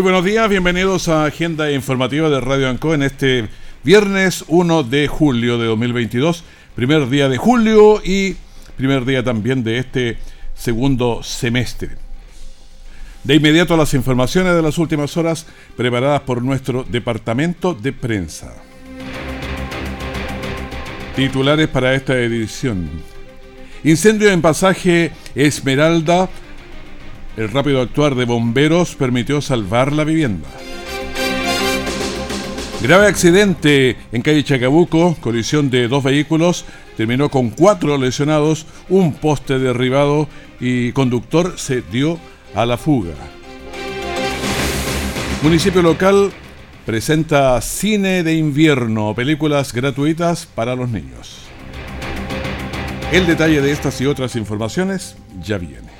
Muy buenos días, bienvenidos a Agenda Informativa de Radio Anco en este viernes 1 de julio de 2022, primer día de julio y primer día también de este segundo semestre. De inmediato las informaciones de las últimas horas preparadas por nuestro departamento de prensa. Titulares para esta edición. Incendio en pasaje Esmeralda el rápido actuar de bomberos permitió salvar la vivienda. Grave accidente en calle Chacabuco, colisión de dos vehículos, terminó con cuatro lesionados, un poste derribado y conductor se dio a la fuga. Municipio local presenta cine de invierno, películas gratuitas para los niños. El detalle de estas y otras informaciones ya viene.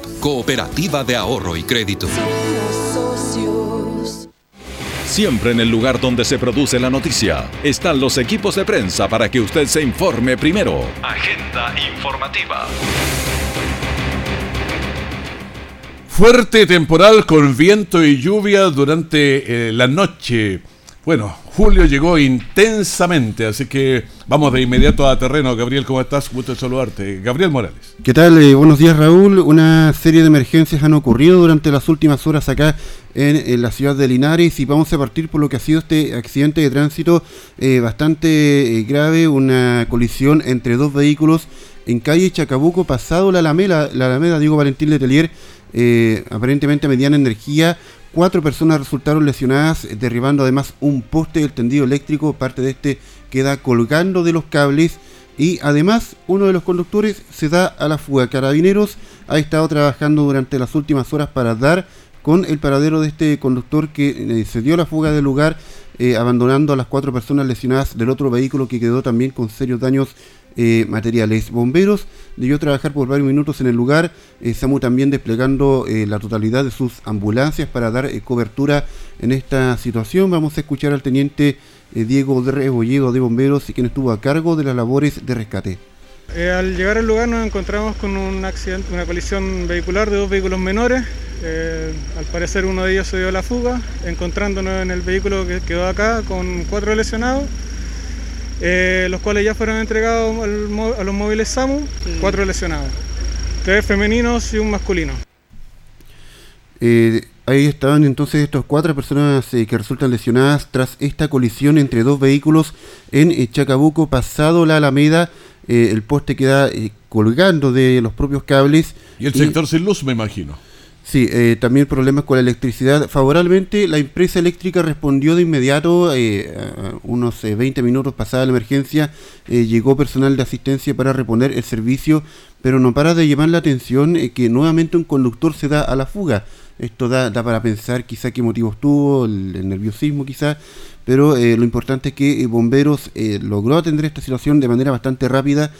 Cooperativa de Ahorro y Crédito. Siempre en el lugar donde se produce la noticia están los equipos de prensa para que usted se informe primero. Agenda informativa. Fuerte temporal con viento y lluvia durante eh, la noche. Bueno, Julio llegó intensamente, así que vamos de inmediato a terreno. Gabriel, ¿cómo estás? Gusto saludarte. Gabriel Morales. ¿Qué tal? Eh, buenos días, Raúl. Una serie de emergencias han ocurrido durante las últimas horas acá en, la ciudad de Linares y vamos a partir por lo que ha sido este accidente de tránsito eh, bastante eh, grave, una colisión entre dos vehículos en calle Chacabuco, pasado la Alameda, la Alameda Diego Valentín Letelier, aparentemente mediana energía Cuatro personas resultaron lesionadas, derribando además un poste del tendido eléctrico. Parte de este queda colgando de los cables. Y además, uno de los conductores se da a la fuga. Carabineros ha estado trabajando durante las últimas horas para dar con el paradero de este conductor que eh, se dio la fuga del lugar, eh, abandonando a las cuatro personas lesionadas del otro vehículo que quedó también con serios daños eh, materiales. Bomberos debió trabajar por varios minutos en el lugar, SAMU también desplegando la totalidad de sus ambulancias para dar cobertura en esta situación. Vamos a escuchar al teniente Diego de Rebolledo de Bomberos, quien estuvo a cargo de las labores de rescate. al llegar al lugar nos encontramos con un accidente, una colisión vehicular de dos vehículos menores. al parecer uno de ellos se dio a la fuga, encontrándonos en el vehículo que quedó acá con cuatro lesionados eh, los cuales ya fueron entregados a los móviles SAMU, cuatro lesionados, tres femeninos y un masculino. Eh, ahí estaban entonces estas cuatro personas eh, que resultan lesionadas tras esta colisión entre dos vehículos en Chacabuco, pasado la Alameda. el poste queda colgando de los propios cables. Y el sector sin luz, me imagino. Sí, eh, también problemas con la electricidad. Favorablemente, la empresa eléctrica respondió de inmediato, eh, unos 20 eh, minutos pasada la emergencia, llegó personal de asistencia para reponer el servicio, pero no para de llamar la atención que nuevamente un conductor se da a la fuga. Esto da, da para pensar quizá qué motivos tuvo, el, nerviosismo quizá, pero lo importante es que Bomberos logró atender esta situación de manera bastante rápida,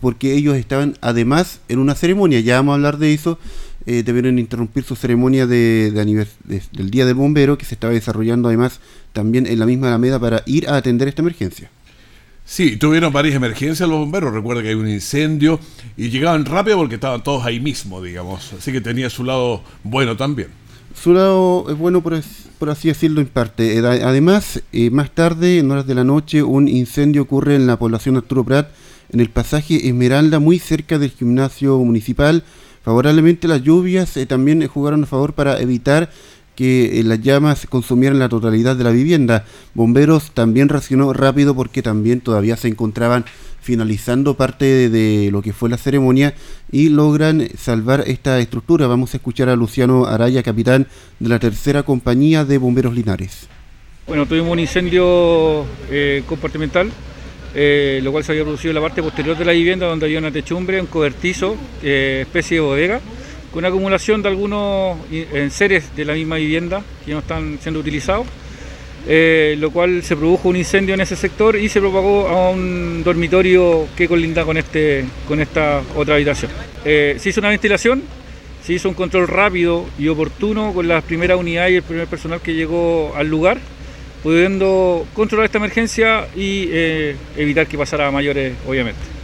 porque ellos estaban además en una ceremonia, ya vamos a hablar de eso, eh, debieron interrumpir su ceremonia de, del Día del Bombero, que se estaba desarrollando además también en la misma Alameda para ir a atender esta emergencia. Sí, tuvieron varias emergencias los bomberos. Recuerda que hay un incendio y llegaban rápido porque estaban todos ahí mismo, digamos. Así que tenía su lado bueno también. Su lado es bueno por, así decirlo en parte. Eh, además, eh, más tarde, en horas de la noche, un incendio ocurre en la población Arturo Prat, en el pasaje Esmeralda, muy cerca del gimnasio municipal. Favorablemente las lluvias eh, también jugaron a favor para evitar que las llamas consumieran la totalidad de la vivienda. Bomberos también reaccionó rápido porque también todavía se encontraban finalizando parte de, lo que fue la ceremonia y logran salvar esta estructura. Vamos a escuchar a Luciano Araya, capitán de la tercera compañía de bomberos Linares. Bueno, tuvimos un incendio eh, compartimental, eh, lo cual se había producido en la parte posterior de la vivienda donde había una techumbre, un cobertizo, eh, especie de bodega, con acumulación de algunos enseres de la misma vivienda que no están siendo utilizados. Eh, lo cual se produjo un incendio en ese sector y se propagó a un dormitorio que colinda con, este, con esta otra habitación. Eh, se hizo una ventilación, se hizo un control rápido y oportuno con las primeras unidades y el primer personal que llegó al lugar, pudiendo controlar esta emergencia y eh, evitar que pasara a mayores, obviamente.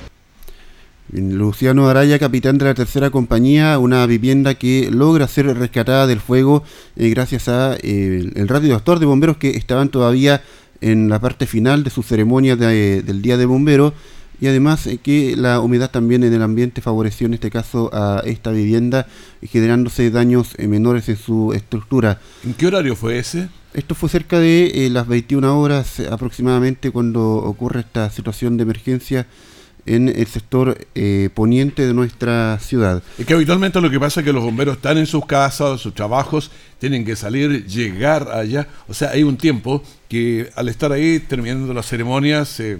Luciano Araya, capitán de la tercera compañía, una vivienda que logra ser rescatada del fuego eh, gracias a eh, el radio actor de bomberos que estaban todavía en la parte final de su ceremonia del día de bomberos y además eh, que la humedad también en el ambiente favoreció en este caso a esta vivienda generándose daños menores en su estructura. ¿En qué horario fue ese? Esto fue cerca de las 21 horas aproximadamente cuando ocurre esta situación de emergencia en el sector eh, poniente de nuestra ciudad. Es que habitualmente lo que pasa es que los bomberos están en sus casas, en sus trabajos, tienen que salir, llegar allá. O sea, hay un tiempo que al estar ahí terminando la ceremonia se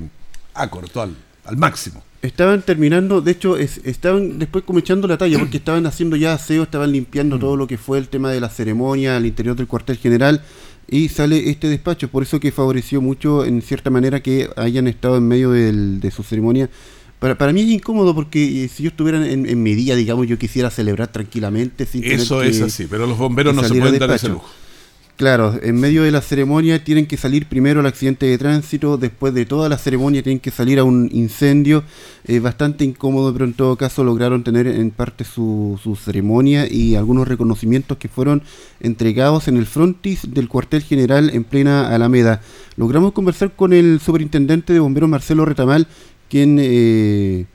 acortó al, máximo. Estaban terminando, de hecho, estaban después como echando la talla, porque estaban haciendo ya aseo, estaban limpiando mm. todo lo que fue el tema de la ceremonia al interior del cuartel general y sale este despacho, por eso que favoreció mucho en cierta manera que hayan estado en medio de su ceremonia para, para mí es incómodo porque eh, si yo estuviera en, mi día, digamos, yo quisiera celebrar tranquilamente sin Eso es así, pero los bomberos no se pueden dar ese lujo. Claro, en medio de la ceremonia tienen que salir primero al accidente de tránsito, después de toda la ceremonia tienen que salir a un incendio. Eh, bastante incómodo, pero en todo caso lograron tener en parte su, su, ceremonia y algunos reconocimientos que fueron entregados en el frontis del cuartel general en plena Alameda. Logramos conversar con el superintendente de bomberos Marcelo Retamal, quien eh,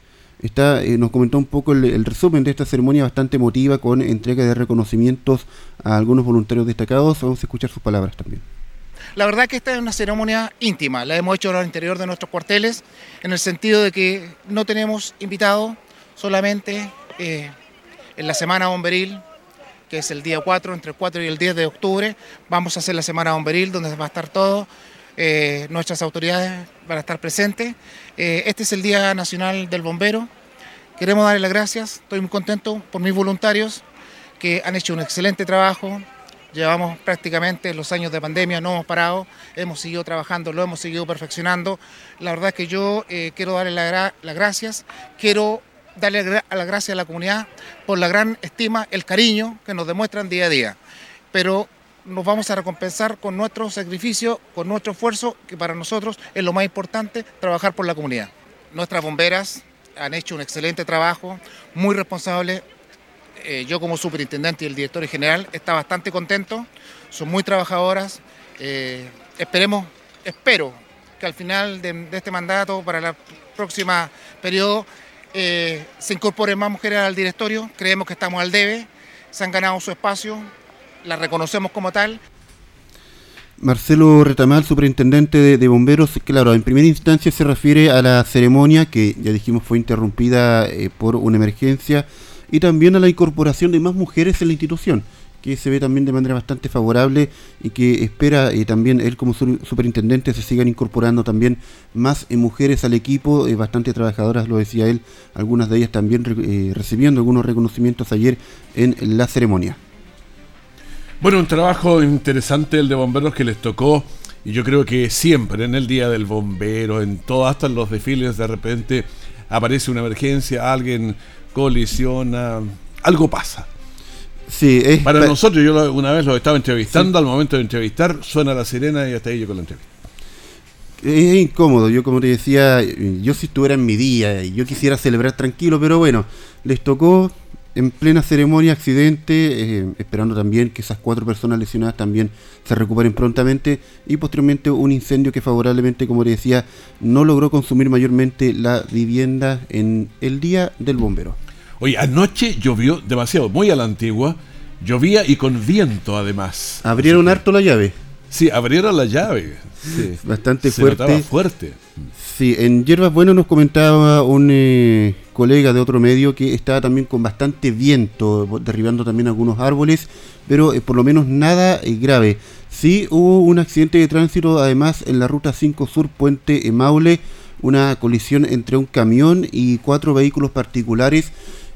eh, nos comentó un poco el, resumen de esta ceremonia bastante emotiva con entrega de reconocimientos a algunos voluntarios destacados. Vamos a escuchar sus palabras también. La verdad que esta es una ceremonia íntima, la hemos hecho el interior de nuestros cuarteles, en el sentido de que no tenemos invitados, solamente eh, en la semana bomberil, que es el día 4, entre el 4 y el 10 de octubre, vamos a hacer la semana bomberil, donde va a estar todo eh, nuestras autoridades van a estar presentes. Eh, este es el Día Nacional del Bombero. Queremos darle las gracias, estoy muy contento por mis voluntarios que han hecho un excelente trabajo. Llevamos prácticamente los años de pandemia, no hemos parado, hemos seguido trabajando, lo hemos seguido perfeccionando. La verdad que yo eh, quiero darle las gracias, quiero darle las gracias a la comunidad por la gran estima, el cariño que nos demuestran día a día. Pero nos vamos a recompensar con nuestro sacrificio, con nuestro esfuerzo, que para nosotros es lo más importante, trabajar por la comunidad. Nuestras bomberas han hecho un excelente trabajo, muy responsable. Eh, yo como superintendente y el director general está bastante contento, son muy trabajadoras. Eh, esperemos, espero que al final de, este mandato, para el próximo periodo, eh, se incorporen más mujeres al directorio. Creemos que estamos al debe, se han ganado su espacio, la reconocemos como tal. Marcelo Retamal, superintendente de, bomberos, claro, en primera instancia se refiere a la ceremonia que ya dijimos fue interrumpida eh, por una emergencia y también a la incorporación de más mujeres en la institución, que se ve también de manera bastante favorable y que espera eh, también él como superintendente se sigan incorporando también más eh, mujeres al equipo, bastante trabajadoras, lo decía él, algunas de ellas también recibiendo algunos reconocimientos ayer en la ceremonia. Bueno, un trabajo interesante el de bomberos que les tocó y yo creo que siempre en el día del bombero, en todo, hasta en los desfiles, de repente aparece una emergencia, alguien colisiona, algo pasa. Sí, es Para nosotros, yo una vez lo estaba entrevistando, al momento de entrevistar suena la sirena y hasta ahí yo con la entrevista. Es incómodo, yo como te decía, yo si estuviera en mi día y yo quisiera celebrar tranquilo, pero bueno, les tocó, en plena ceremonia accidente, eh, esperando también que esas cuatro personas lesionadas también se recuperen prontamente y posteriormente un incendio que favorablemente, como le decía, no logró consumir mayormente la vivienda en el día del bombero. Oye, anoche llovió demasiado, muy a la antigua, llovía y con viento además. Abrieron harto la llave. Sí, abrieron la llave. Sí. Bastante Se fuerte. fuerte. Sí, en Hierbas Bueno nos comentaba un eh, colega de otro medio que estaba también con bastante viento, derribando también algunos árboles, pero eh, por lo menos nada eh, grave. Sí, hubo un accidente de tránsito además en la ruta 5 Sur Puente Maule, una colisión entre un camión y cuatro vehículos particulares.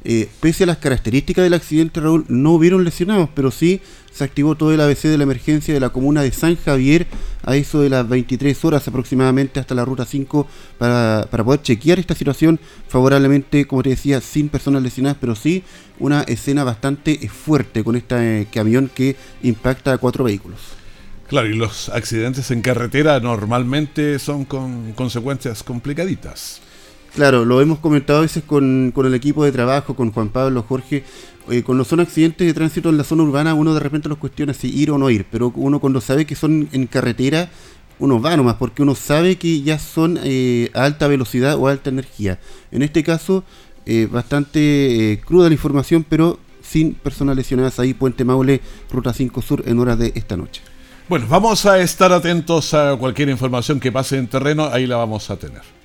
Eh, pese a las características del accidente, Raúl, no hubieron lesionados, pero sí se activó todo el ABC de la emergencia de la comuna de San Javier a eso de las 23 horas aproximadamente hasta la ruta 5 para, poder chequear esta situación favorablemente, como te decía, sin personas lesionadas, pero sí una escena bastante eh, fuerte con este camión que impacta a cuatro vehículos. Claro, y los accidentes en carretera normalmente son con consecuencias complicaditas. Claro, lo hemos comentado a veces con, el equipo de trabajo, con Juan Pablo, Jorge. Eh, cuando son accidentes de tránsito en la zona urbana, uno de repente los cuestiona si ir o no ir, pero uno cuando sabe que son en carretera, uno va nomás, porque uno sabe que ya son eh, a alta velocidad o alta energía. En este caso, eh, bastante eh, cruda la información, pero sin personas lesionadas ahí, Puente Maule, Ruta 5 Sur, en horas de esta noche. Bueno, vamos a estar atentos a cualquier información que pase en terreno, ahí la vamos a tener.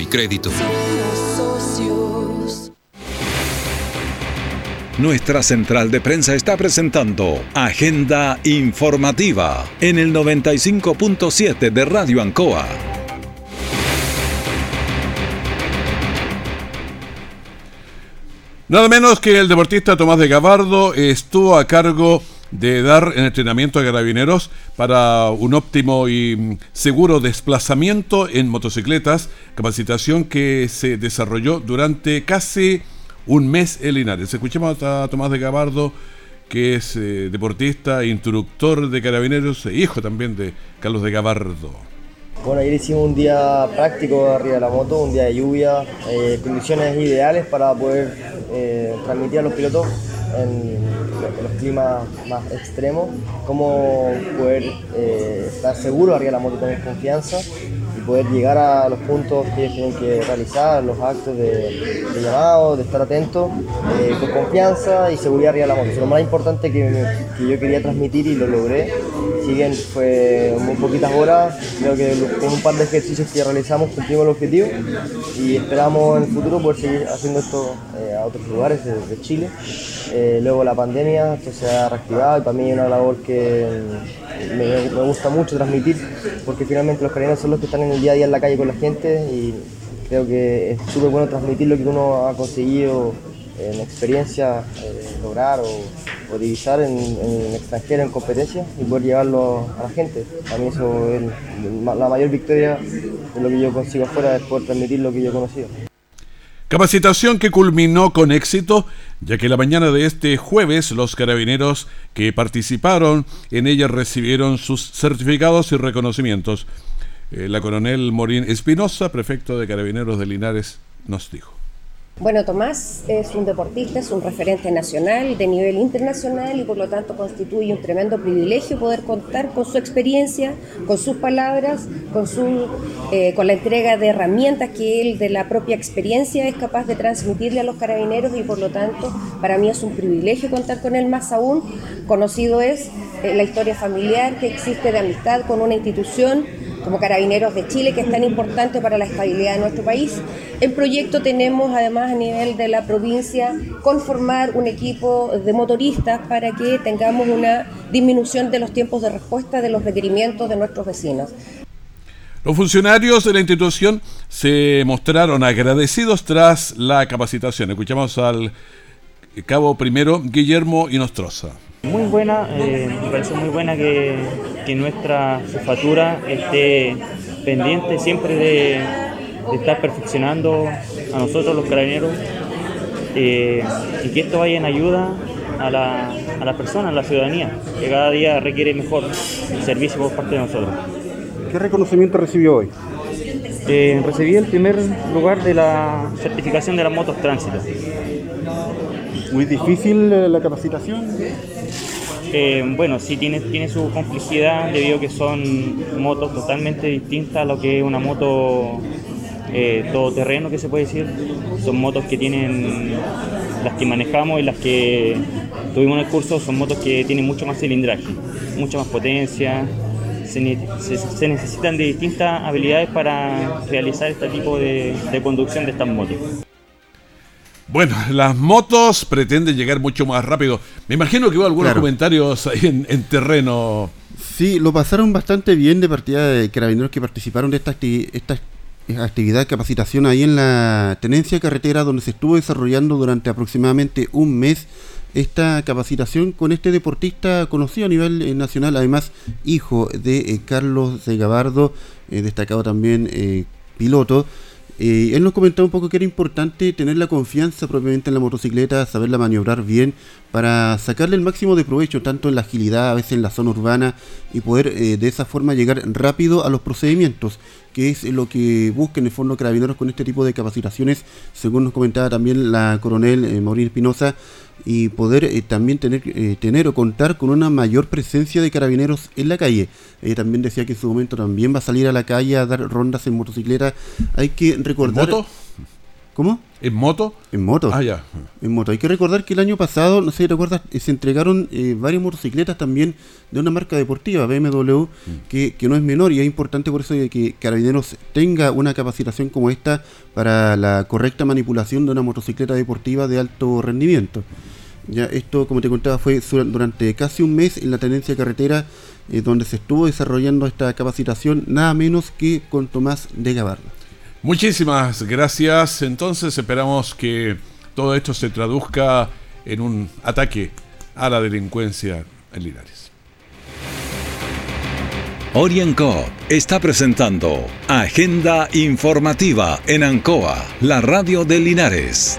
y crédito. Nuestra central de prensa está presentando Agenda Informativa en el 95.7 de Radio Ancoa. Nada menos que el deportista Tomás de Gabardo estuvo a cargo de dar el entrenamiento a carabineros para un óptimo y mm, seguro desplazamiento en motocicletas, capacitación que se desarrolló durante casi un mes en Linares. Escuchemos a Tomás de Gabardo, que es eh, deportista, instructor de carabineros e hijo también de Carlos de Gabardo. Bueno, ayer hicimos un día práctico arriba de la moto, un día de lluvia, eh, condiciones ideales para poder eh, transmitir a los pilotos en, los climas más extremos, cómo poder eh, estar seguro arriba de la moto, tener confianza y poder llegar a los puntos que ellos tienen que realizar, los actos de, llamado, de estar atentos, con confianza y seguridad arriba de la moto. Es lo más importante que yo quería transmitir y lo logré. Bien fue muy poquitas horas, creo que con un par de ejercicios que realizamos cumplimos el objetivo y esperamos en el futuro poder seguir haciendo esto eh, a otros lugares de, Chile. Eh, luego la pandemia, esto se ha reactivado y para mí es una labor que mm, me, me gusta mucho transmitir porque finalmente los carabineros son los que están en el día a día en la calle con la gente y creo que es súper bueno transmitir lo que uno ha conseguido en experiencia, eh, lograr o, divisar en, en extranjero, en competencia y poder llevarlo a la gente. Para mí eso es la mayor victoria de lo que yo consigo afuera, es poder transmitir lo que yo he conocido. Capacitación que culminó con éxito, ya que la mañana de este jueves los carabineros que participaron en ella recibieron sus certificados y reconocimientos. Eh, la coronel Morín Espinosa, prefecto de Carabineros de Linares, nos dijo. Bueno, Tomás es un deportista, es un referente nacional de nivel internacional y por lo tanto constituye un tremendo privilegio poder contar con su experiencia, con sus palabras, con, su, eh, con la entrega de herramientas que él de la propia experiencia es capaz de transmitirle a los carabineros y por lo tanto para mí es un privilegio contar con él más aún. Conocido es eh, la historia familiar que existe de amistad con una institución como Carabineros de Chile, que es tan importante para la estabilidad de nuestro país. En proyecto tenemos además a nivel de la provincia conformar un equipo de motoristas para que tengamos una disminución de los tiempos de respuesta de los requerimientos de nuestros vecinos. Los funcionarios de la institución se mostraron agradecidos tras la capacitación. Escuchamos al cabo primero Guillermo Inostroza. Muy buena, eh, me parece muy buena que, nuestra jefatura esté pendiente siempre de, estar perfeccionando a nosotros los carabineros eh, y que esto vaya en ayuda a la, a la persona, a la ciudadanía, que cada día requiere mejor servicio por parte de nosotros. ¿Qué reconocimiento recibió hoy? Eh, recibí el primer lugar de la certificación de las motos tránsito. ¿Muy difícil eh, la capacitación? Eh, bueno, sí tiene, tiene su complejidad debido a que son motos totalmente distintas a lo que es una moto eh, todoterreno, que se puede decir. Son motos que tienen, las que manejamos y las que tuvimos en el curso, son motos que tienen mucho más cilindraje, mucha más potencia. Se, necesitan de distintas habilidades para realizar este tipo de conducción de estas motos. Bueno, las motos pretenden llegar mucho más rápido. Me imagino que hubo algunos comentarios ahí en, terreno. Sí, lo pasaron bastante bien de partida de carabineros que participaron de esta, esta actividad de capacitación ahí en la tenencia carretera donde se estuvo desarrollando durante aproximadamente un mes esta capacitación con este deportista conocido a nivel eh, nacional, además hijo de eh, Carlos de Gabardo, eh, destacado también piloto. Eh, él nos comentaba un poco que era importante tener la confianza propiamente en la motocicleta, saberla maniobrar bien para sacarle el máximo de provecho, tanto en la agilidad, a veces en la zona urbana, y poder eh, de esa forma llegar rápido a los procedimientos, que es lo que busca en el fondo Carabineros con este tipo de capacitaciones, según nos comentaba también la coronel eh, Maurín Espinosa y poder eh, también tener, eh, tener o contar con una mayor presencia de carabineros en la calle. Ella también decía que en su momento también va a salir a la calle a dar rondas en motocicleta. Hay que recordar... ¿Moto? ¿Cómo? ¿En moto? En moto. Ah, ya. En moto. Hay que recordar que el año pasado, no sé si recuerdas, eh, se entregaron varias motocicletas también de una marca deportiva, BMW, mm. que, que, no es menor y es importante por eso que Carabineros tenga una capacitación como esta para la correcta manipulación de una motocicleta deportiva de alto rendimiento. Ya esto, como te contaba, fue durante casi un mes en la tenencia carretera eh, donde se estuvo desarrollando esta capacitación, nada menos que con Tomás de Gabarra. Muchísimas gracias. Entonces esperamos que todo esto se traduzca en un ataque a la delincuencia en Linares. Orienco está presentando Agenda Informativa en Ancoa, la radio de Linares.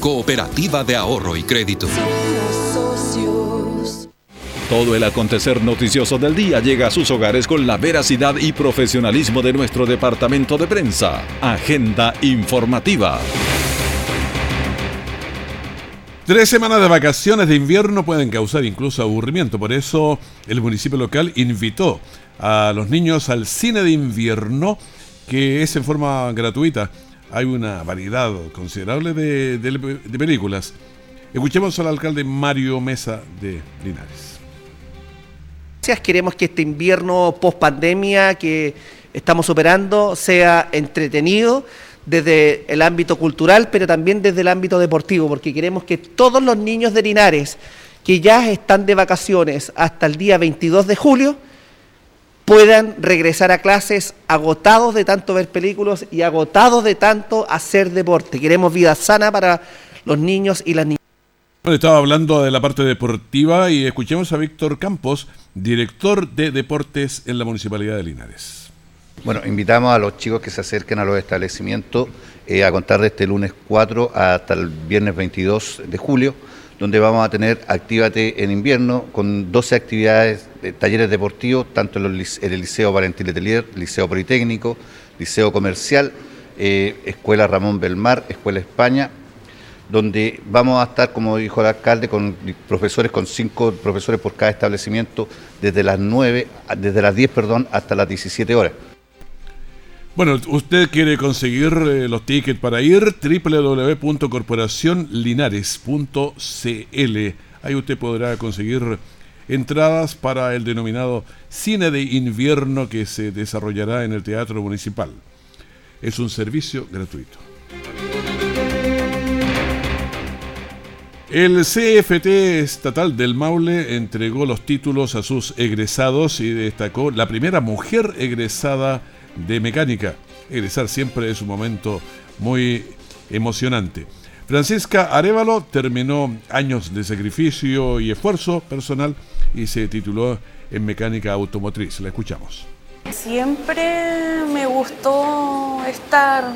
Cooperativa de Ahorro y Crédito. Todo el acontecer noticioso del día llega a sus hogares con la veracidad y profesionalismo de nuestro departamento de prensa. Agenda informativa. Tres semanas de vacaciones de invierno pueden causar incluso aburrimiento, por eso el municipio local invitó a los niños al cine de invierno, que es en forma gratuita hay una variedad considerable de, películas. Escuchemos al alcalde Mario Mesa de Linares. Queremos que este invierno post pandemia que estamos operando sea entretenido desde el ámbito cultural, pero también desde el ámbito deportivo, porque queremos que todos los niños de Linares que ya están de vacaciones hasta el día 22 de julio, puedan regresar a clases agotados de tanto ver películas y agotados de tanto hacer deporte. Queremos vida sana para los niños y las niñas. Bueno, estaba hablando de la parte deportiva y escuchemos a Víctor Campos, director de deportes en la Municipalidad de Linares. Bueno, invitamos a los chicos que se acerquen a los establecimientos eh, a contar de este lunes 4 hasta el viernes 22 de julio, donde vamos a tener Actívate en invierno con 12 actividades eh, talleres deportivos, tanto en, el Liceo Valentín Letelier, Liceo Politécnico, Liceo Comercial, eh, Escuela Ramón Belmar, Escuela España, donde vamos a estar, como dijo el alcalde, con profesores, con cinco profesores por cada establecimiento, desde las 9, desde las 10, perdón, hasta las 17 horas. Bueno, usted quiere conseguir eh, los tickets para ir www.corporacionlinares.cl. Ahí usted podrá conseguir entradas para el denominado Cine de Invierno que se desarrollará en el Teatro Municipal. Es un servicio gratuito. El CFT estatal del Maule entregó los títulos a sus egresados y destacó la primera mujer egresada de mecánica. Egresar siempre es un momento muy emocionante. Francisca Arevalo terminó años de sacrificio y esfuerzo personal y se tituló en mecánica automotriz. La escuchamos. Siempre me gustó estar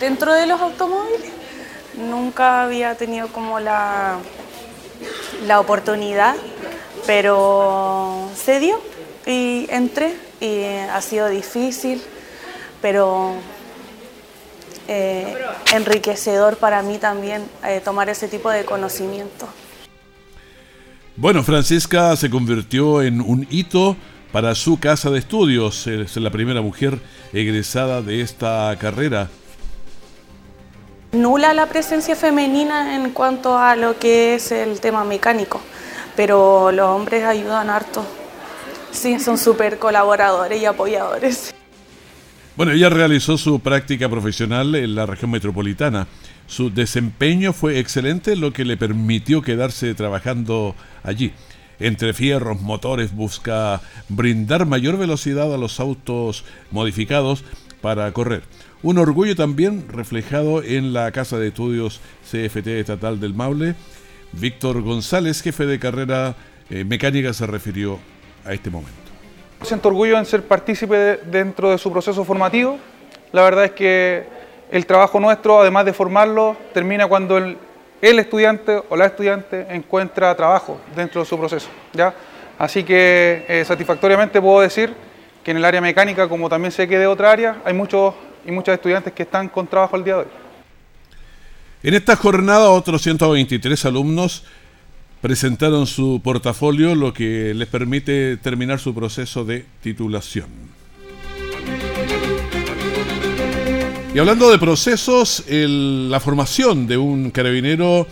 dentro de los automóviles. Nunca había tenido como la, la oportunidad, pero se dio y entré y ha sido difícil, pero eh, enriquecedor para mí también eh, tomar ese tipo de conocimiento. Bueno, Francisca se convirtió en un hito para su casa de estudios. Es la primera mujer egresada de esta carrera. Nula la presencia femenina en cuanto a lo que es el tema mecánico, pero los hombres ayudan harto. Sí, son súper colaboradores y apoyadores. Bueno, ella realizó su práctica profesional en la región metropolitana. Su desempeño fue excelente, lo que le permitió quedarse trabajando allí. Entre fierros, motores, busca brindar mayor velocidad a los autos modificados para correr. Un orgullo también reflejado en la Casa de Estudios CFT Estatal del Maule. Víctor González, jefe de carrera eh, mecánica, se refirió a este momento. Siento orgullo en ser partícipe dentro de su proceso formativo. La verdad es que el trabajo nuestro, además de formarlo, termina cuando el, estudiante o la estudiante encuentra trabajo dentro de su proceso. ¿ya? Así que eh, satisfactoriamente puedo decir que en el área mecánica, como también sé que de otra área, hay muchos y muchas estudiantes que están con trabajo el día de hoy. En esta jornada, otros 123 alumnos presentaron su portafolio, lo que les permite terminar su proceso de titulación. Y hablando de procesos, la formación de un carabinero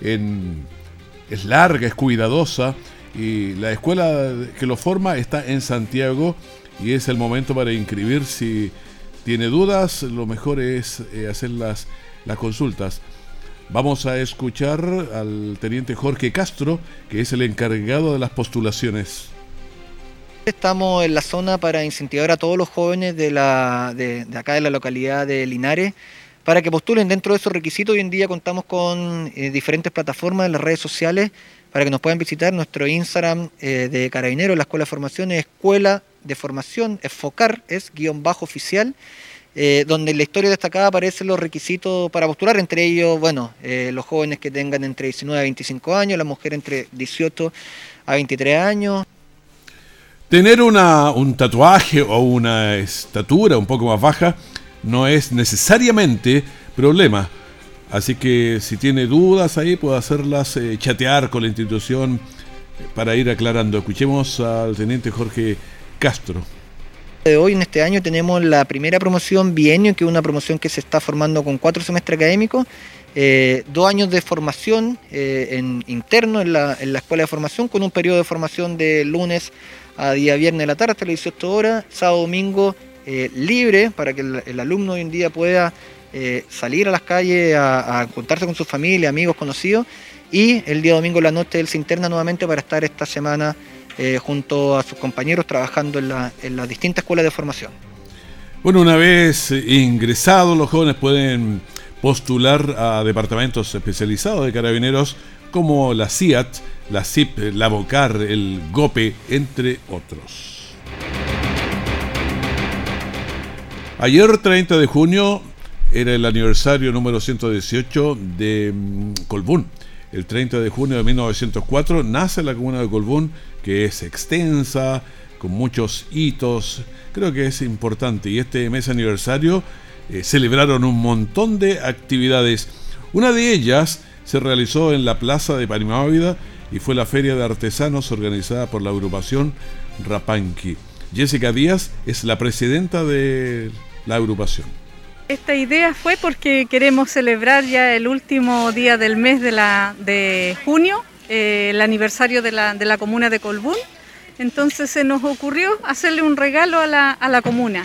es larga, es cuidadosa, y la escuela que lo forma está en Santiago y es el momento para inscribir. Si tiene dudas, lo mejor es eh, hacer las consultas. Vamos a escuchar al teniente Jorge Castro, que es el encargado de las postulaciones. Estamos en la zona para incentivar a todos los jóvenes de, acá de la localidad de Linares para que postulen dentro de esos requisitos. Hoy en día contamos con eh, diferentes plataformas en las redes sociales para que nos puedan visitar. Nuestro Instagram eh, de Carabineros, la Escuela de Formación es Escuela de Formación, es FOCAR, es guion bajo oficial. Eh, donde en la historia destacada aparecen los requisitos para postular, entre ellos, bueno, eh, los jóvenes que tengan entre 19 a 25 años, las mujeres entre 18 a 23 años. Tener una, un tatuaje o una estatura un poco más baja no es necesariamente problema. Así que si tiene dudas ahí, puede hacerlas eh, chatear con la institución para ir aclarando. Escuchemos al teniente Jorge Castro de hoy, en este año, tenemos la primera promoción bienio, que es una promoción que se está formando con cuatro semestres académicos, eh, dos años de formación eh, en, interno en la, escuela de formación, con un periodo de formación de lunes a día viernes de la tarde hasta las 18 horas, sábado domingo eh, libre para que el, alumno hoy en día pueda salir a las calles a, a contarse con su familia, amigos, conocidos, y el día domingo la noche él se interna nuevamente para estar esta semana eh, junto a sus compañeros trabajando en, las distintas escuelas de formación. Bueno, una vez ingresados, los jóvenes pueden postular a departamentos especializados de carabineros como la CIAT, la CIP, la BOCAR, el GOPE, entre otros. Ayer, 30 de junio, era el aniversario número 118 de mm, Colbún el 30 de junio de 1904, nace la comuna de Colbún, que es extensa, con muchos hitos, creo que es importante. Y este mes aniversario eh, celebraron un montón de actividades. Una de ellas se realizó en la plaza de Parimávida y fue la feria de artesanos organizada por la agrupación Rapanqui. Jessica Díaz es la presidenta de la agrupación. Esta idea fue porque queremos celebrar ya el último día del mes de, junio, eh, el aniversario de la, de la, comuna de Colbún. Entonces se nos ocurrió hacerle un regalo a la, a la comuna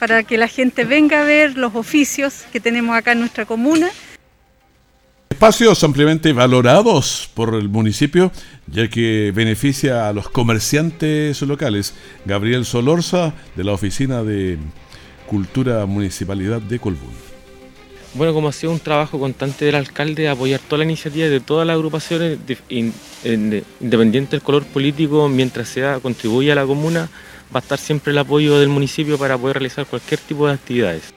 para que la gente venga a ver los oficios que tenemos acá en nuestra comuna Espacios ampliamente valorados por el municipio, ya que beneficia a los comerciantes locales. Gabriel Solorza, de la Oficina de Cultura Municipalidad de Colbún. Bueno, como ha sido un trabajo constante del alcalde, apoyar toda la iniciativa de todas las agrupaciones, independiente del color político, mientras sea contribuye a la comuna, va a estar siempre el apoyo del municipio para poder realizar cualquier tipo de actividades.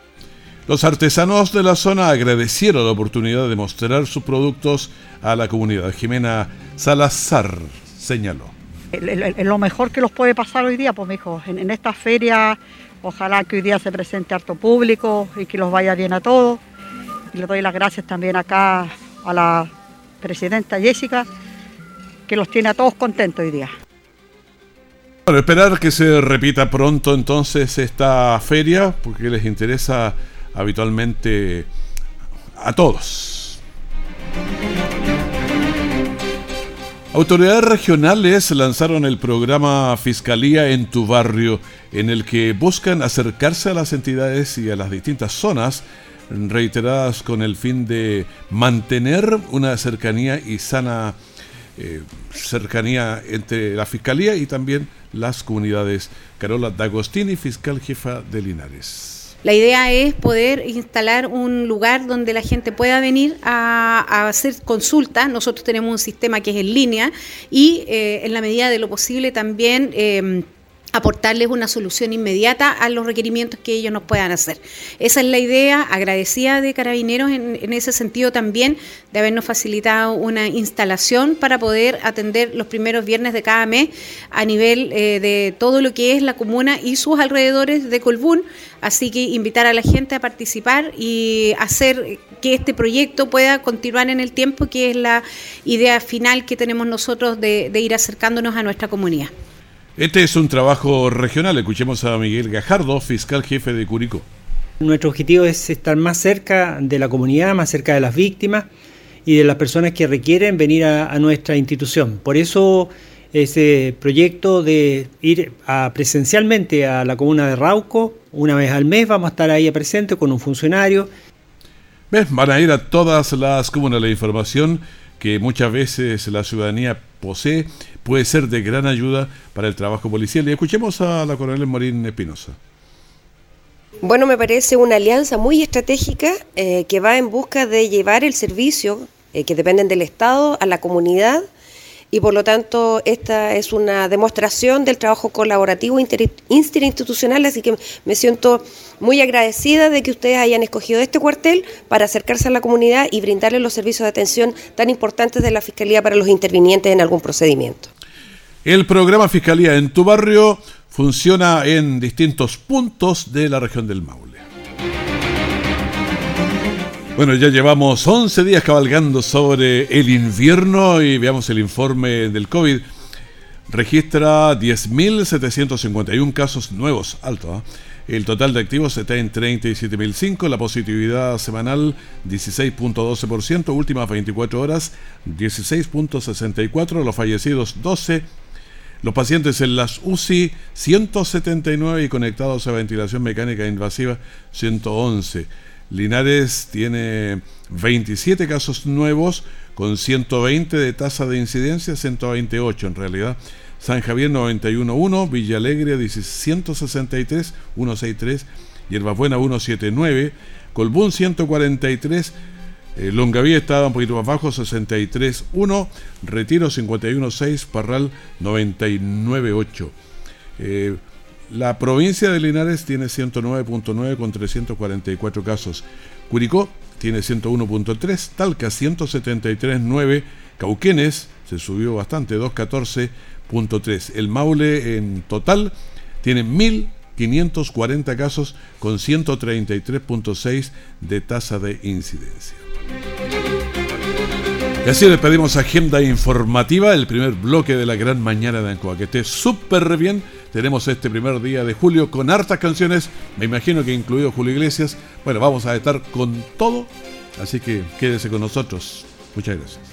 Los artesanos de la zona agradecieron la oportunidad de mostrar sus productos a la comunidad. Jimena Salazar señaló. Lo mejor que los puede pasar hoy día, pues me dijo, en, esta feria, ojalá que hoy día se presente harto público y que los vaya bien a todos. Y le doy las gracias también acá a la presidenta Jessica, que los tiene a todos contentos hoy día. Bueno, esperar que se repita pronto entonces esta feria, porque les interesa habitualmente a todos. Autoridades regionales lanzaron el programa Fiscalía en tu barrio, en el que buscan acercarse a las entidades y a las distintas zonas reiteradas con el fin de mantener una cercanía y sana eh, cercanía entre la Fiscalía y también las comunidades. Carola D'Agostini, fiscal jefa de Linares. La idea es poder instalar un lugar donde la gente pueda venir a, hacer consultas. Nosotros tenemos un sistema que es en línea y eh, en la medida de lo posible también... Eh, aportarles una solución inmediata a los requerimientos que ellos nos puedan hacer. Esa es la idea, agradecida de Carabineros en, ese sentido también, de habernos facilitado una instalación para poder atender los primeros viernes de cada mes a nivel eh, de todo lo que es la comuna y sus alrededores de Colbún. Así que invitar a la gente a participar y hacer que este proyecto pueda continuar en el tiempo, que es la idea final que tenemos nosotros de ir acercándonos a nuestra comunidad. Este es un trabajo regional. Escuchemos a Miguel Gajardo, fiscal jefe de Curicó. Nuestro objetivo es estar más cerca de la comunidad, más cerca de las víctimas y de las personas que requieren venir a, nuestra institución. Por eso ese proyecto de ir a, presencialmente a la comuna de Rauco, una vez al mes vamos a estar ahí presente con un funcionario. ¿Ves? Van a ir a todas las comunas la información que muchas veces la ciudadanía posee puede ser de gran ayuda para el trabajo policial. Y escuchemos a la coronel Morín Espinosa. Bueno, me parece una alianza muy estratégica eh, que va en busca de llevar el servicio eh, que dependen del Estado a la comunidad y por lo tanto esta es una demostración del trabajo colaborativo interinstitucional, así que me siento muy agradecida de que ustedes hayan escogido este cuartel para acercarse a la comunidad y brindarles los servicios de atención tan importantes de la Fiscalía para los intervinientes en algún procedimiento. El programa Fiscalía en tu barrio funciona en distintos puntos de la región del Maule. Bueno, ya llevamos 11 días cabalgando sobre el invierno y veamos el informe del COVID. Registra 10.751 casos nuevos, alto. ¿eh? El total de activos está en 37.005, la positividad semanal 16.12%, últimas 24 horas 16.64, los fallecidos 12, los pacientes en las UCI 179 y conectados a ventilación mecánica invasiva 111. Linares tiene 27 casos nuevos con 120 de tasa de incidencia, 128 en realidad. San Javier 91.1, Villa Alegre 163, 163, Hierbabuena 179, Colbún 143, eh, Longavía estaba un poquito más bajo, 63.1, Retiro 51.6, Parral 99.8. Eh, la provincia de Linares tiene 109.9 con 344 casos. Curicó tiene 101.3, Talca 173.9 Cauquenes se subió bastante, 214.3. El Maule en total tiene 1.540 casos con 133.6 de tasa de incidencia. Y así le pedimos agenda informativa, el primer bloque de la gran mañana de Ancoa. Que esté súper bien. Tenemos este primer día de julio con hartas canciones, me imagino que incluido Julio Iglesias. Bueno, vamos a estar con todo, así que quédese con nosotros. Muchas gracias.